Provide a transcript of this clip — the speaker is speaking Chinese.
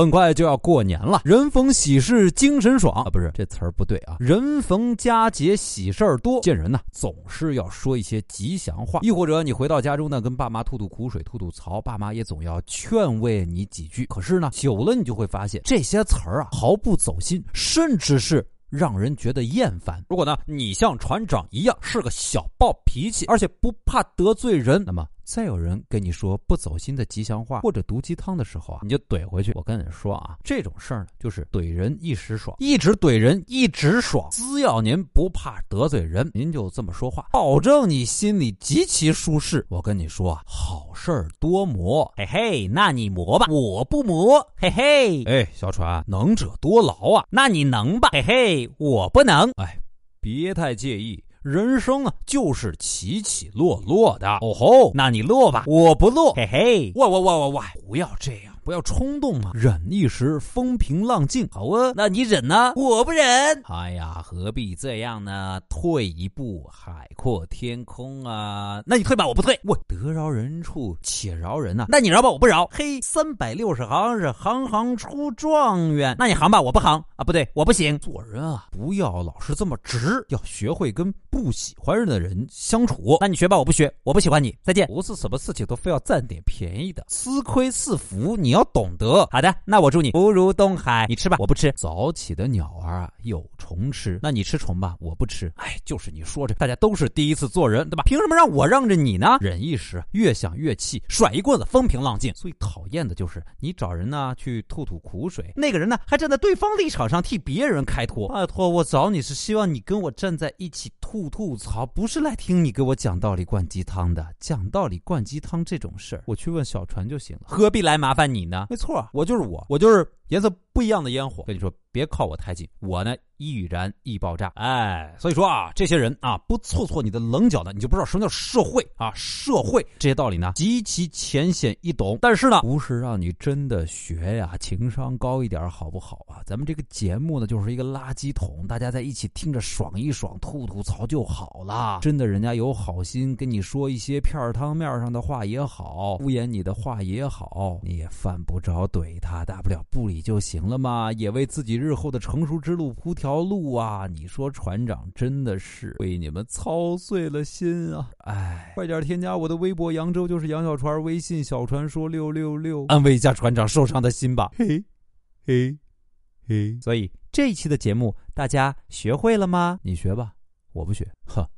很快就要过年了，人逢喜事精神爽啊，不是这词儿不对啊，人逢佳节喜事儿多。见人呢，总是要说一些吉祥话，亦或者你回到家中呢，跟爸妈吐吐苦水、吐吐槽，爸妈也总要劝慰你几句。可是呢，久了你就会发现这些词儿啊，毫不走心，甚至是。让人觉得厌烦。如果呢，你像船长一样是个小暴脾气，而且不怕得罪人，那么再有人跟你说不走心的吉祥话或者毒鸡汤的时候啊，你就怼回去。我跟你说啊，这种事儿呢，就是怼人一时爽，一直怼人一直爽。只要您不怕得罪人，您就这么说话，保证你心里极其舒适。我跟你说啊，好事儿多磨，嘿嘿，那你磨吧，我不磨，嘿嘿。哎，小船，能者多劳啊，那你能吧，嘿嘿，我不能。哎，别太介意。人生啊，就是起起落落的。哦吼，那你乐吧，我不乐。嘿嘿，哇哇哇哇哇，不要这样。不要冲动嘛，忍一时风平浪静。好啊，那你忍呢？我不忍。哎呀，何必这样呢？退一步，海阔天空啊！那你退吧，我不退。我得饶人处且饶人呐，那你饶吧，我不饶。嘿，三百六十行是行行出状元，那你行吧，我不行啊，不对，我不行。做人啊，不要老是这么直，要学会跟不喜欢人的人相处。那你学吧，我不学，我不喜欢你，再见。不是什么事情都非要占点便宜的，吃亏是福，你要。要懂得，好的，那我祝你福如东海。你吃吧，我不吃。早起的鸟儿啊，有虫吃，那你吃虫吧，我不吃。哎，就是你说着，大家都是第一次做人，对吧？凭什么让我让着你呢？忍一时，越想越气，甩一棍子，风平浪静。最讨厌的就是你找人呢去吐吐苦水，那个人呢还站在对方立场上替别人开脱。拜托，我找你是希望你跟我站在一起吐吐槽，不是来听你给我讲道理灌鸡汤的。讲道理灌鸡汤这种事儿，我去问小船就行了，何必来麻烦你？呢，没错，我就是我，我就是颜色不一样的烟火。跟你说，别靠我太近，我呢。易燃易爆炸，哎，所以说啊，这些人啊，不挫挫你的棱角呢，你就不知道什么叫社会啊，社会这些道理呢，极其浅显易懂。但是呢，不是让你真的学呀，情商高一点好不好啊？咱们这个节目呢，就是一个垃圾桶，大家在一起听着爽一爽，吐吐槽就好了。真的，人家有好心跟你说一些片儿汤面上的话也好，敷衍你的话也好，你也犯不着怼他，大不了不理就行了嘛，也为自己日后的成熟之路铺条。条路啊！你说船长真的是为你们操碎了心啊！哎，快点添加我的微博，扬州就是杨小船，微信小传说六六六，安慰一下船长受伤的心吧。嘿，嘿，嘿。所以这一期的节目大家学会了吗？你学吧，我不学。呵。